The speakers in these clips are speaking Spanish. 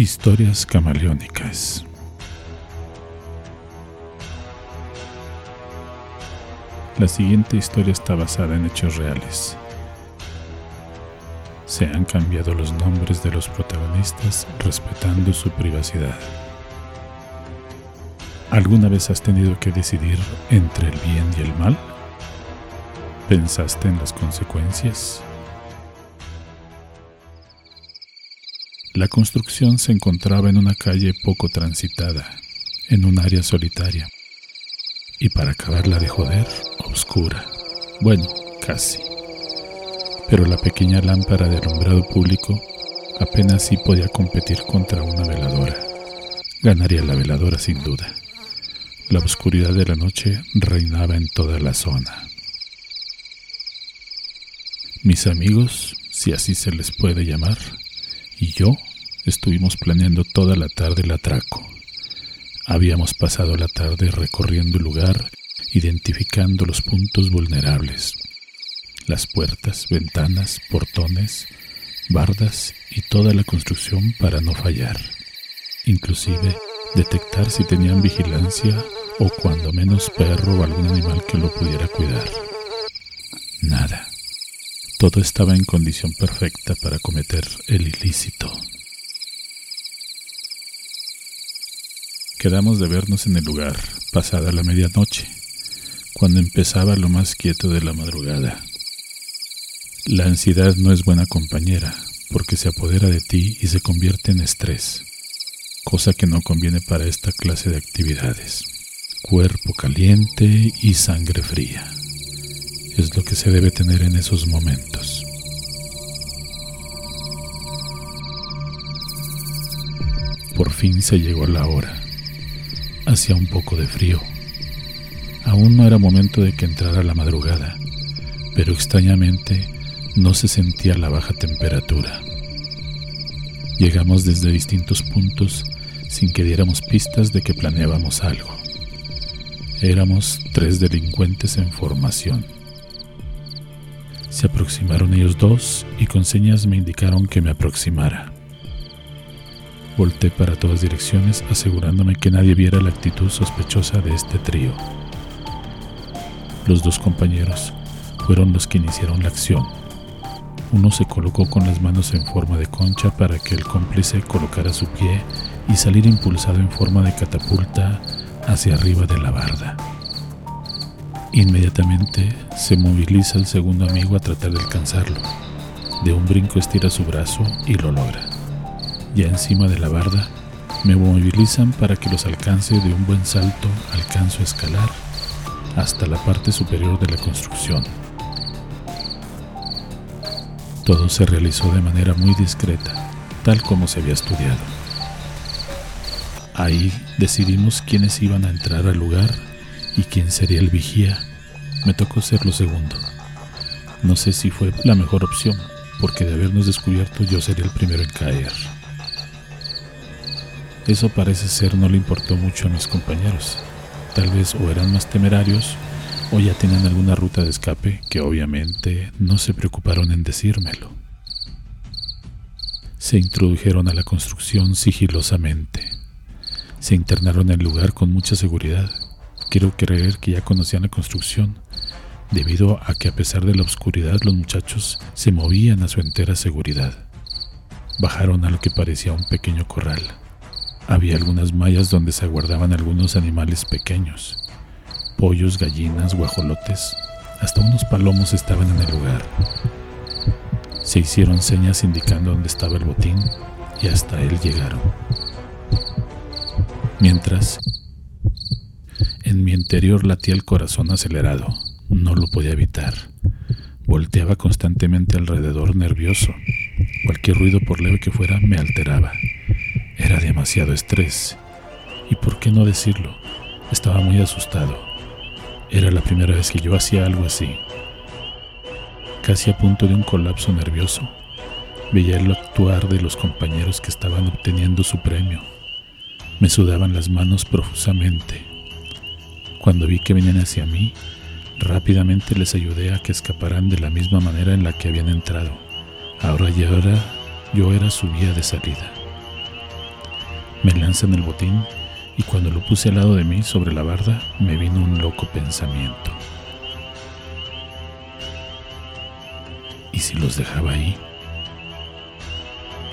Historias camaleónicas. La siguiente historia está basada en hechos reales. Se han cambiado los nombres de los protagonistas respetando su privacidad. ¿Alguna vez has tenido que decidir entre el bien y el mal? ¿Pensaste en las consecuencias? La construcción se encontraba en una calle poco transitada, en un área solitaria, y para acabarla de joder, oscura. Bueno, casi. Pero la pequeña lámpara de alumbrado público apenas sí podía competir contra una veladora. Ganaría la veladora sin duda. La oscuridad de la noche reinaba en toda la zona. Mis amigos, si así se les puede llamar, y yo estuvimos planeando toda la tarde el atraco. Habíamos pasado la tarde recorriendo el lugar, identificando los puntos vulnerables, las puertas, ventanas, portones, bardas y toda la construcción para no fallar. Inclusive detectar si tenían vigilancia o cuando menos perro o algún animal que lo pudiera cuidar. Nada. Todo estaba en condición perfecta para cometer el ilícito. Quedamos de vernos en el lugar, pasada la medianoche, cuando empezaba lo más quieto de la madrugada. La ansiedad no es buena compañera, porque se apodera de ti y se convierte en estrés, cosa que no conviene para esta clase de actividades. Cuerpo caliente y sangre fría es lo que se debe tener en esos momentos. Por fin se llegó la hora. Hacía un poco de frío. Aún no era momento de que entrara la madrugada, pero extrañamente no se sentía la baja temperatura. Llegamos desde distintos puntos sin que diéramos pistas de que planeábamos algo. Éramos tres delincuentes en formación se aproximaron ellos dos y con señas me indicaron que me aproximara. Volté para todas direcciones asegurándome que nadie viera la actitud sospechosa de este trío. Los dos compañeros fueron los que iniciaron la acción. Uno se colocó con las manos en forma de concha para que el cómplice colocara su pie y salir impulsado en forma de catapulta hacia arriba de la barda. Inmediatamente se moviliza el segundo amigo a tratar de alcanzarlo. De un brinco estira su brazo y lo logra. Ya encima de la barda, me movilizan para que los alcance de un buen salto, alcanzo a escalar hasta la parte superior de la construcción. Todo se realizó de manera muy discreta, tal como se había estudiado. Ahí decidimos quiénes iban a entrar al lugar y quién sería el vigía, me tocó ser lo segundo. No sé si fue la mejor opción, porque de habernos descubierto yo sería el primero en caer. Eso parece ser no le importó mucho a mis compañeros. Tal vez o eran más temerarios o ya tenían alguna ruta de escape que obviamente no se preocuparon en decírmelo. Se introdujeron a la construcción sigilosamente. Se internaron en el lugar con mucha seguridad Quiero creer que ya conocían la construcción, debido a que a pesar de la oscuridad los muchachos se movían a su entera seguridad. Bajaron a lo que parecía un pequeño corral. Había algunas mallas donde se aguardaban algunos animales pequeños, pollos, gallinas, guajolotes, hasta unos palomos estaban en el lugar. Se hicieron señas indicando dónde estaba el botín y hasta él llegaron. Mientras, en mi interior latía el corazón acelerado. No lo podía evitar. Volteaba constantemente alrededor nervioso. Cualquier ruido por leve que fuera me alteraba. Era demasiado estrés. ¿Y por qué no decirlo? Estaba muy asustado. Era la primera vez que yo hacía algo así. Casi a punto de un colapso nervioso. Veía el actuar de los compañeros que estaban obteniendo su premio. Me sudaban las manos profusamente. Cuando vi que venían hacia mí, rápidamente les ayudé a que escaparan de la misma manera en la que habían entrado. Ahora y ahora yo era su vía de salida. Me lanzan el botín y cuando lo puse al lado de mí sobre la barda me vino un loco pensamiento. ¿Y si los dejaba ahí?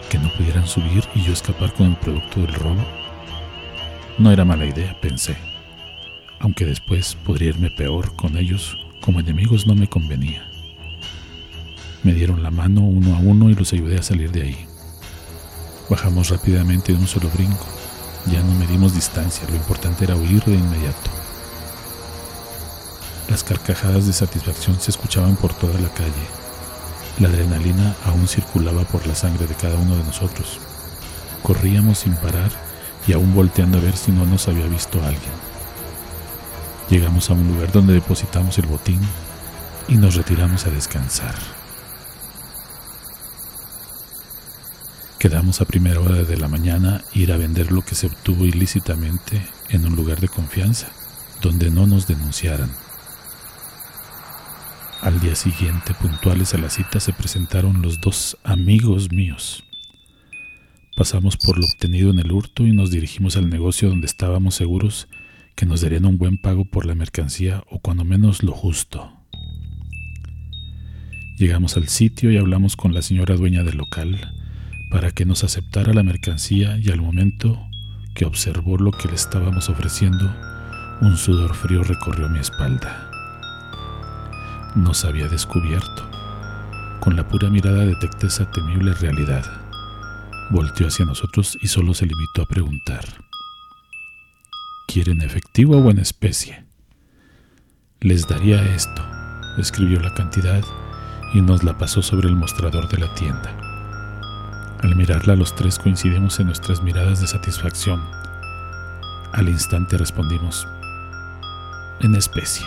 ¿Que no pudieran subir y yo escapar con el producto del robo? No era mala idea, pensé, aunque después podría irme peor con ellos, como enemigos no me convenía. Me dieron la mano uno a uno y los ayudé a salir de ahí. Bajamos rápidamente de un solo brinco. Ya no medimos distancia, lo importante era huir de inmediato. Las carcajadas de satisfacción se escuchaban por toda la calle. La adrenalina aún circulaba por la sangre de cada uno de nosotros. Corríamos sin parar y aún volteando a ver si no nos había visto alguien. Llegamos a un lugar donde depositamos el botín y nos retiramos a descansar. Quedamos a primera hora de la mañana ir a vender lo que se obtuvo ilícitamente en un lugar de confianza, donde no nos denunciaran. Al día siguiente, puntuales a la cita, se presentaron los dos amigos míos. Pasamos por lo obtenido en el hurto y nos dirigimos al negocio donde estábamos seguros que nos darían un buen pago por la mercancía o cuando menos lo justo. Llegamos al sitio y hablamos con la señora dueña del local, para que nos aceptara la mercancía y al momento que observó lo que le estábamos ofreciendo, un sudor frío recorrió mi espalda. Nos había descubierto. Con la pura mirada detecté esa temible realidad. Volteó hacia nosotros y solo se limitó a preguntar. ¿Quieren efectivo o en especie? Les daría esto, escribió la cantidad y nos la pasó sobre el mostrador de la tienda. Al mirarla los tres coincidimos en nuestras miradas de satisfacción. Al instante respondimos, en especie.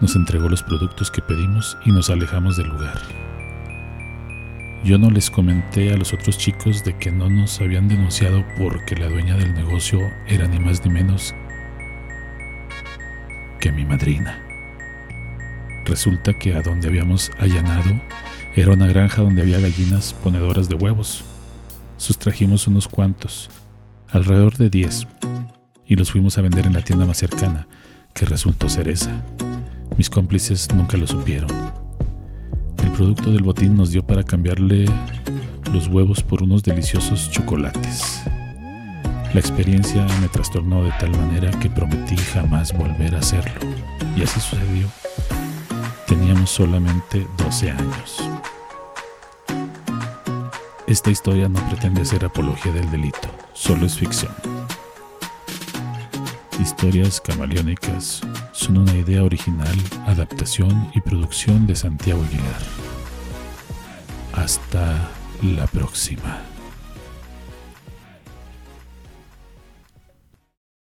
Nos entregó los productos que pedimos y nos alejamos del lugar. Yo no les comenté a los otros chicos de que no nos habían denunciado porque la dueña del negocio era ni más ni menos que mi madrina. Resulta que a donde habíamos allanado era una granja donde había gallinas ponedoras de huevos. Sustrajimos unos cuantos, alrededor de 10, y los fuimos a vender en la tienda más cercana, que resultó ser esa. Mis cómplices nunca lo supieron. El producto del botín nos dio para cambiarle los huevos por unos deliciosos chocolates. La experiencia me trastornó de tal manera que prometí jamás volver a hacerlo. Y así sucedió. Teníamos solamente 12 años. Esta historia no pretende ser apología del delito, solo es ficción. Historias camaleónicas son una idea original, adaptación y producción de Santiago Aguilar. Hasta la próxima.